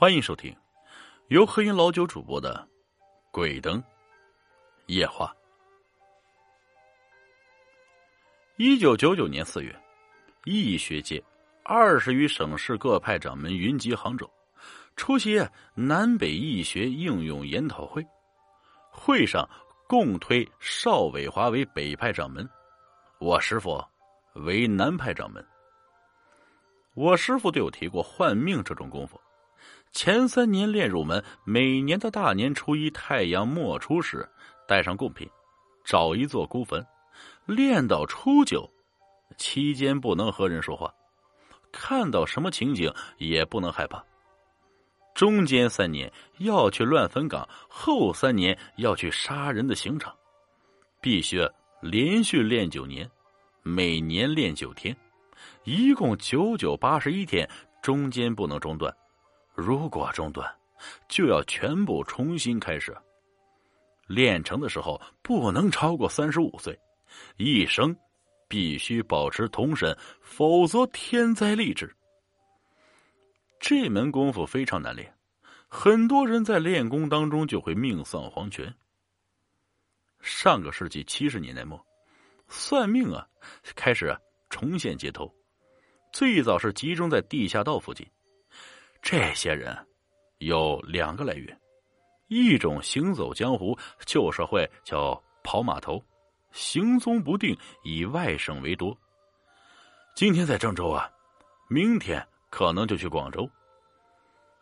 欢迎收听由黑鹰老九主播的《鬼灯夜话》。一九九九年四月，易学界二十余省市各派掌门云集杭州，出席南北易学应用研讨会。会上共推邵伟华为北派掌门，我师傅为南派掌门。我师傅对我提过换命这种功夫。前三年练入门，每年的大年初一太阳没出时，带上贡品，找一座孤坟，练到初九，期间不能和人说话，看到什么情景也不能害怕。中间三年要去乱坟岗，后三年要去杀人的刑场，必须连续练九年，每年练九天，一共九九八十一天，中间不能中断。如果中断，就要全部重新开始。练成的时候不能超过三十五岁，一生必须保持童身，否则天灾立志。这门功夫非常难练，很多人在练功当中就会命丧黄泉。上个世纪七十年代末，算命啊开始重现街头，最早是集中在地下道附近。这些人有两个来源：一种行走江湖，旧社会叫跑码头，行踪不定，以外省为多。今天在郑州啊，明天可能就去广州。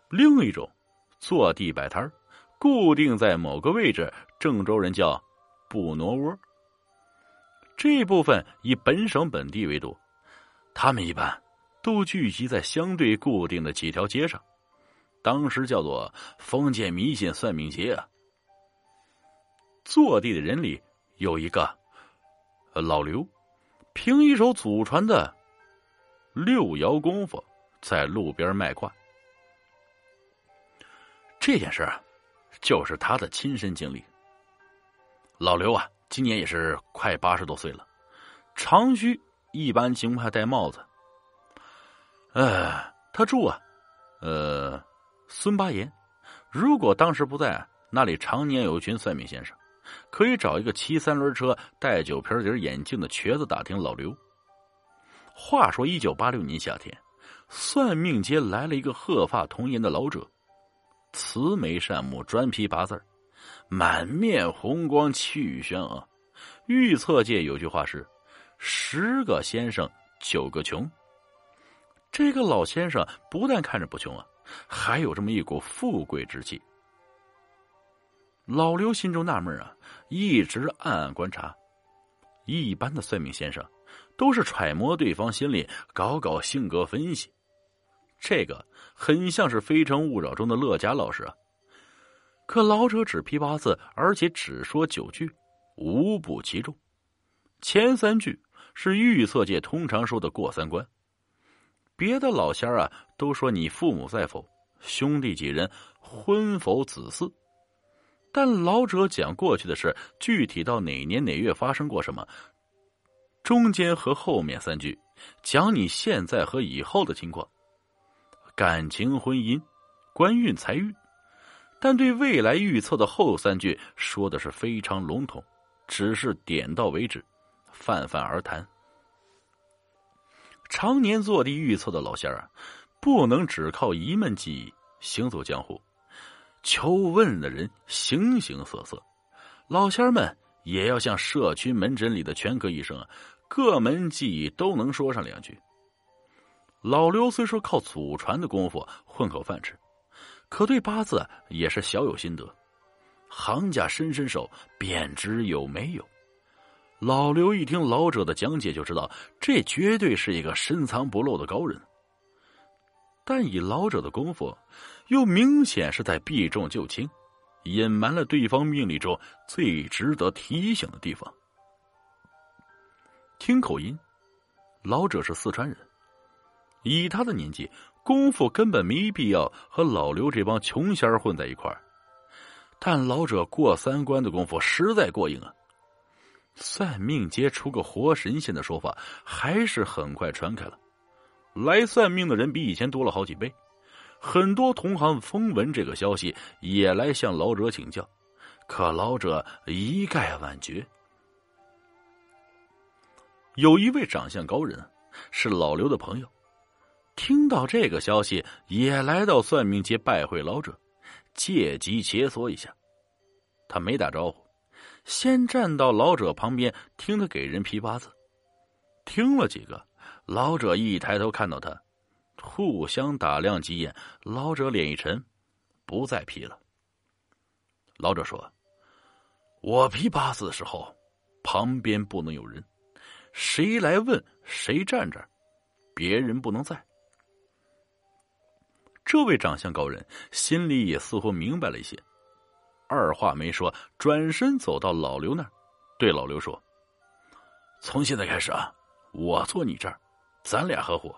另一种坐地摆摊固定在某个位置，郑州人叫不挪窝。这部分以本省本地为多，他们一般。都聚集在相对固定的几条街上，当时叫做封建迷信算命街啊。坐地的人里有一个老刘，凭一手祖传的六爻功夫，在路边卖卦。这件事啊，就是他的亲身经历。老刘啊，今年也是快八十多岁了，长须，一般情况下戴帽子。呃，他住啊，呃，孙八岩。如果当时不在，那里常年有一群算命先生，可以找一个骑三轮车、戴酒瓶底眼镜的瘸子打听老刘。话说，一九八六年夏天，算命街来了一个鹤发童颜的老者，慈眉善目，专批八字满面红光，气宇轩昂。预测界有句话是：十个先生九个穷。这个老先生不但看着不穷啊，还有这么一股富贵之气。老刘心中纳闷啊，一直暗暗观察。一般的算命先生都是揣摩对方心理，搞搞性格分析。这个很像是《非诚勿扰》中的乐嘉老师啊。可老者只批八字，而且只说九句，无不其中。前三句是预测界通常说的过三关。别的老仙儿啊，都说你父母在否，兄弟几人，婚否子嗣。但老者讲过去的事，具体到哪年哪月发生过什么，中间和后面三句讲你现在和以后的情况，感情、婚姻、官运、财运。但对未来预测的后三句说的是非常笼统，只是点到为止，泛泛而谈。常年坐地预测的老仙儿啊，不能只靠一门技艺行走江湖，求问的人形形色色，老仙儿们也要像社区门诊里的全科医生啊，各门技艺都能说上两句。老刘虽说靠祖传的功夫混口饭吃，可对八字也是小有心得，行家伸伸手便知有没有。老刘一听老者的讲解，就知道这绝对是一个深藏不露的高人。但以老者的功夫，又明显是在避重就轻，隐瞒了对方命令中最值得提醒的地方。听口音，老者是四川人。以他的年纪，功夫根本没必要和老刘这帮穷仙混在一块儿。但老者过三关的功夫实在过硬啊！算命街出个活神仙的说法，还是很快传开了。来算命的人比以前多了好几倍，很多同行风闻这个消息，也来向老者请教，可老者一概婉绝。有一位长相高人，是老刘的朋友，听到这个消息，也来到算命街拜会老者，借机切磋一下。他没打招呼，先站到老者旁边听他给人批八字。听了几个，老者一抬头看到他，互相打量几眼，老者脸一沉，不再批了。老者说：“我批八字的时候，旁边不能有人。”谁来问谁站这儿，别人不能在。这位长相高人心里也似乎明白了一些，二话没说，转身走到老刘那儿，对老刘说：“从现在开始啊，我坐你这儿，咱俩合伙，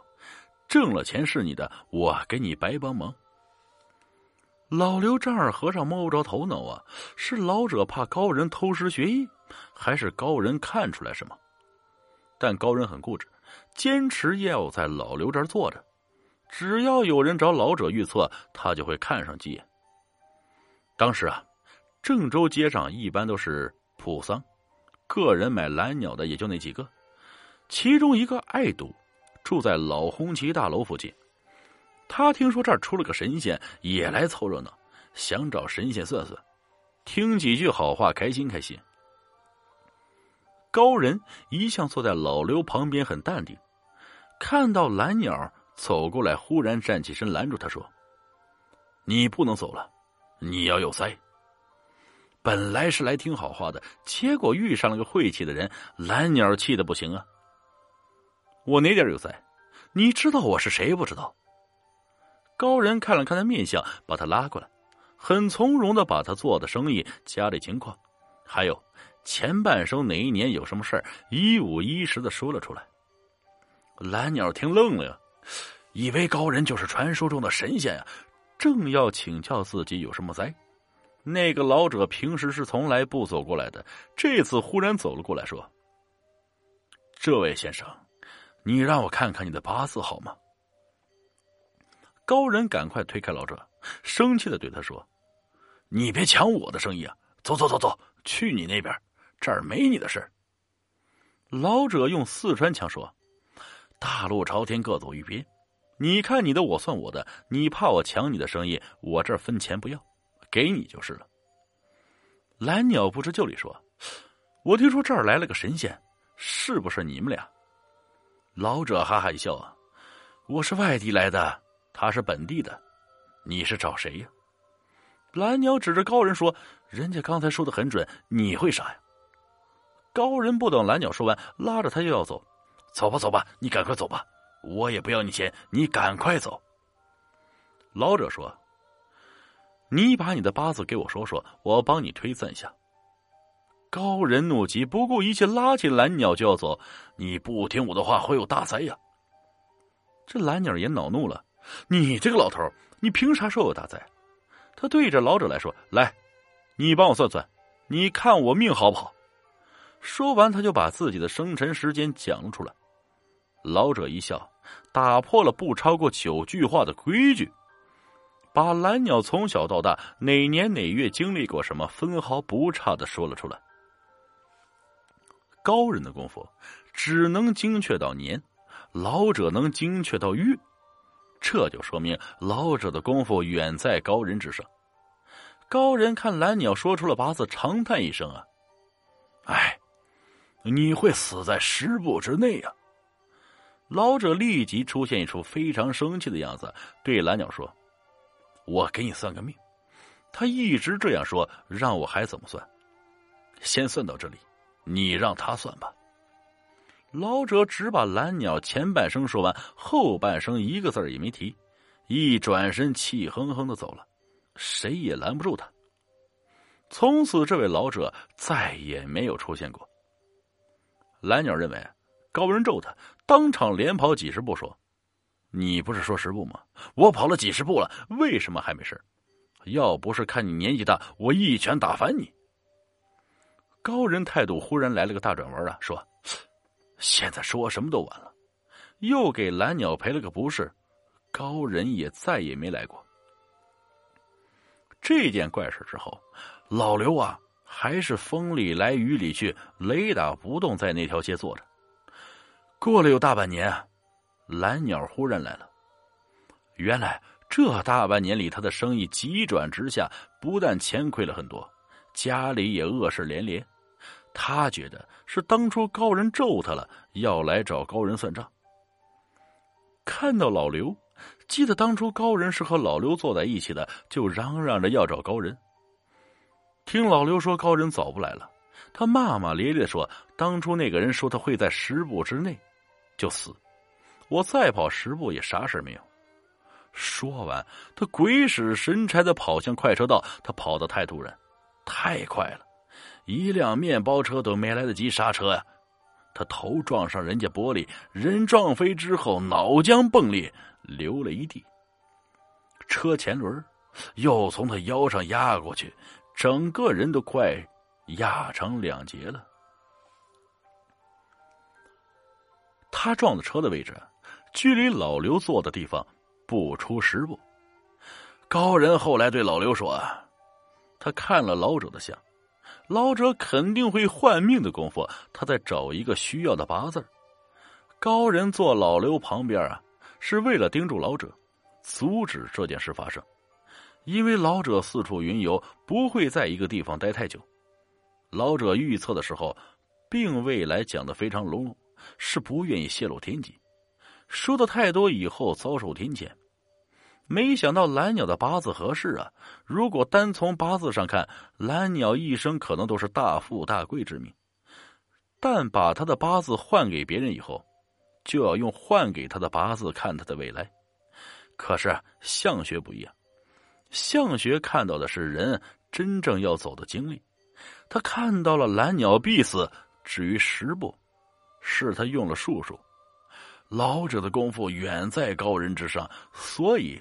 挣了钱是你的，我给你白帮忙。”老刘丈二和尚摸不着头脑啊，是老者怕高人偷师学艺，还是高人看出来什么？但高人很固执，坚持要在老刘这儿坐着。只要有人找老者预测，他就会看上几眼。当时啊，郑州街上一般都是普桑，个人买蓝鸟的也就那几个。其中一个爱赌，住在老红旗大楼附近。他听说这儿出了个神仙，也来凑热闹，想找神仙算算，听几句好话，开心开心。高人一向坐在老刘旁边，很淡定。看到蓝鸟走过来，忽然站起身拦住他说：“你不能走了，你要有灾。”本来是来听好话的，结果遇上了个晦气的人，蓝鸟气的不行啊！我哪点有灾？你知道我是谁不知道？高人看了看他面相，把他拉过来，很从容的把他做的生意、家里情况，还有。前半生哪一年有什么事儿，一五一十的说了出来。蓝鸟听愣了呀，以为高人就是传说中的神仙呀，正要请教自己有什么灾。那个老者平时是从来不走过来的，这次忽然走了过来，说：“这位先生，你让我看看你的八字好吗？”高人赶快推开老者，生气的对他说：“你别抢我的生意啊！走走走走，去你那边。”这儿没你的事老者用四川腔说：“大路朝天，各走一边。你看你的，我算我的。你怕我抢你的生意，我这儿分钱不要，给你就是了。”蓝鸟不知就里说：“我听说这儿来了个神仙，是不是你们俩？”老者哈哈一笑啊：“我是外地来的，他是本地的，你是找谁呀？”蓝鸟指着高人说：“人家刚才说的很准，你会啥呀？”高人不等蓝鸟说完，拉着他又要走。走吧，走吧，你赶快走吧，我也不要你钱，你赶快走。老者说：“你把你的八字给我说说，我帮你推算一下。”高人怒极，不顾一切拉起蓝鸟就要走。你不听我的话，会有大灾呀！这蓝鸟也恼怒了：“你这个老头，你凭啥说我大灾？”他对着老者来说：“来，你帮我算算，你看我命好不好？”说完，他就把自己的生辰时间讲了出来。老者一笑，打破了不超过九句话的规矩，把蓝鸟从小到大哪年哪月经历过什么，分毫不差的说了出来。高人的功夫只能精确到年，老者能精确到月，这就说明老者的功夫远在高人之上。高人看蓝鸟说出了八字，长叹一声啊，哎。你会死在十步之内呀！老者立即出现一出非常生气的样子，对蓝鸟说：“我给你算个命。”他一直这样说，让我还怎么算？先算到这里，你让他算吧。老者只把蓝鸟前半生说完，后半生一个字也没提，一转身气哼哼的走了，谁也拦不住他。从此，这位老者再也没有出现过。蓝鸟认为高人咒他，当场连跑几十步，说：“你不是说十步吗？我跑了几十步了，为什么还没事？要不是看你年纪大，我一拳打翻你。”高人态度忽然来了个大转弯啊，说：“现在说什么都晚了。”又给蓝鸟赔了个不是，高人也再也没来过。这件怪事之后，老刘啊，还是风里来雨里去，雷打不动在那条街坐着。过了有大半年，蓝鸟忽然来了。原来这大半年里，他的生意急转直下，不但钱亏了很多，家里也恶事连连。他觉得是当初高人咒他了，要来找高人算账。看到老刘。记得当初高人是和老刘坐在一起的，就嚷嚷着要找高人。听老刘说高人早不来了，他骂骂咧咧说：“当初那个人说他会在十步之内就死，我再跑十步也啥事没有。”说完，他鬼使神差的跑向快车道。他跑得太突然，太快了，一辆面包车都没来得及刹车呀！他头撞上人家玻璃，人撞飞之后，脑浆迸裂。流了一地，车前轮又从他腰上压过去，整个人都快压成两截了。他撞的车的位置，距离老刘坐的地方不出十步。高人后来对老刘说：“啊他看了老者的相，老者肯定会换命的功夫，他在找一个需要的八字。”高人坐老刘旁边啊。是为了盯住老者，阻止这件事发生，因为老者四处云游，不会在一个地方待太久。老者预测的时候，并未来讲的非常笼统，是不愿意泄露天机，说的太多以后遭受天谴。没想到蓝鸟的八字合适啊！如果单从八字上看，蓝鸟一生可能都是大富大贵之命，但把他的八字换给别人以后。就要用换给他的八字看他的未来，可是相学不一样，相学看到的是人真正要走的经历，他看到了蓝鸟必死，至于十步，是他用了术数，老者的功夫远在高人之上，所以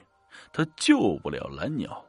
他救不了蓝鸟。